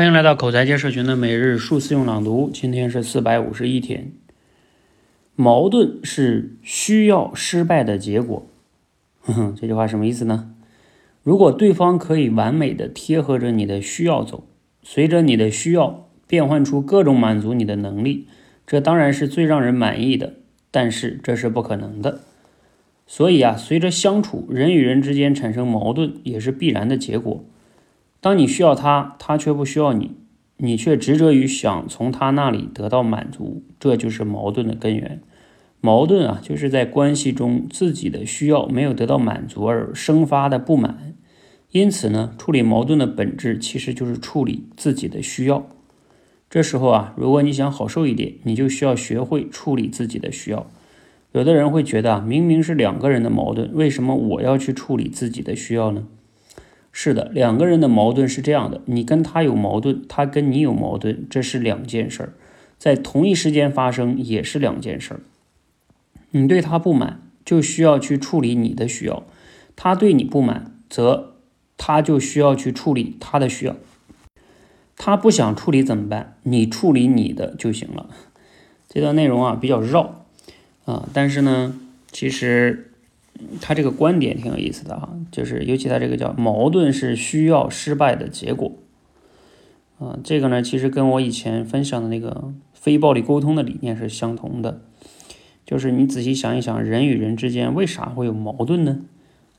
欢迎来到口才界社群的每日数字用朗读，今天是四百五十一天。矛盾是需要失败的结果。哼哼，这句话什么意思呢？如果对方可以完美的贴合着你的需要走，随着你的需要变换出各种满足你的能力，这当然是最让人满意的。但是这是不可能的。所以啊，随着相处，人与人之间产生矛盾也是必然的结果。当你需要他，他却不需要你，你却执着于想从他那里得到满足，这就是矛盾的根源。矛盾啊，就是在关系中自己的需要没有得到满足而生发的不满。因此呢，处理矛盾的本质其实就是处理自己的需要。这时候啊，如果你想好受一点，你就需要学会处理自己的需要。有的人会觉得啊，明明是两个人的矛盾，为什么我要去处理自己的需要呢？是的，两个人的矛盾是这样的：你跟他有矛盾，他跟你有矛盾，这是两件事儿，在同一时间发生也是两件事儿。你对他不满，就需要去处理你的需要；他对你不满，则他就需要去处理他的需要。他不想处理怎么办？你处理你的就行了。这段内容啊比较绕啊，但是呢，其实。他这个观点挺有意思的哈，就是尤其他这个叫矛盾是需要失败的结果，啊，这个呢其实跟我以前分享的那个非暴力沟通的理念是相同的，就是你仔细想一想，人与人之间为啥会有矛盾呢？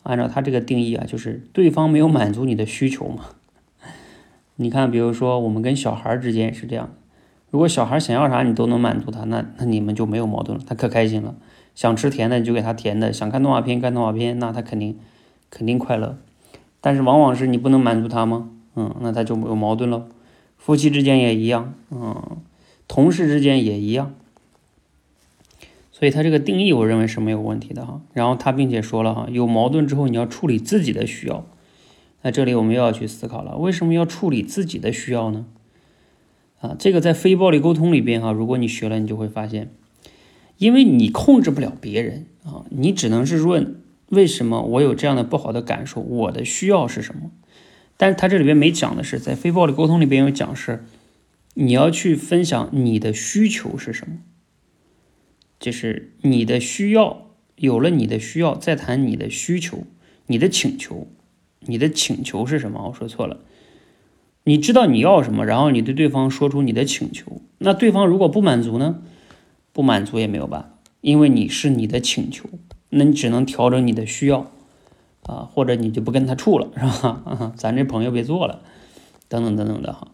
按照他这个定义啊，就是对方没有满足你的需求嘛。你看，比如说我们跟小孩之间是这样，如果小孩想要啥你都能满足他，那那你们就没有矛盾了，他可开心了。想吃甜的你就给他甜的，想看动画片看动画片，那他肯定肯定快乐。但是往往是你不能满足他吗？嗯，那他就有矛盾了。夫妻之间也一样，嗯，同事之间也一样。所以他这个定义我认为是没有问题的哈。然后他并且说了哈，有矛盾之后你要处理自己的需要。那这里我们又要去思考了，为什么要处理自己的需要呢？啊，这个在非暴力沟通里边哈，如果你学了，你就会发现。因为你控制不了别人啊，你只能是问为什么我有这样的不好的感受，我的需要是什么？但是他这里边没讲的是，在非暴力沟通里边有讲是，你要去分享你的需求是什么，就是你的需要有了你的需要，再谈你的需求，你的请求，你的请求是什么？我说错了，你知道你要什么，然后你对对方说出你的请求，那对方如果不满足呢？不满足也没有办法，因为你是你的请求，那你只能调整你的需要啊，或者你就不跟他处了，是吧？咱这朋友别做了，等等等等的哈，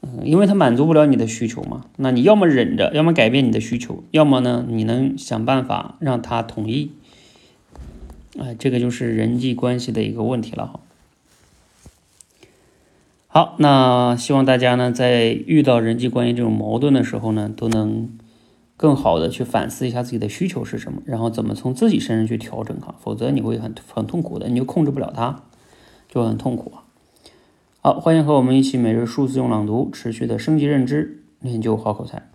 嗯，因为他满足不了你的需求嘛，那你要么忍着，要么改变你的需求，要么呢，你能想办法让他同意，哎，这个就是人际关系的一个问题了哈。好，那希望大家呢，在遇到人际关系这种矛盾的时候呢，都能。更好的去反思一下自己的需求是什么，然后怎么从自己身上去调整哈，否则你会很很痛苦的，你就控制不了它，就很痛苦啊。好，欢迎和我们一起每日数字用朗读，持续的升级认知，练就好口才。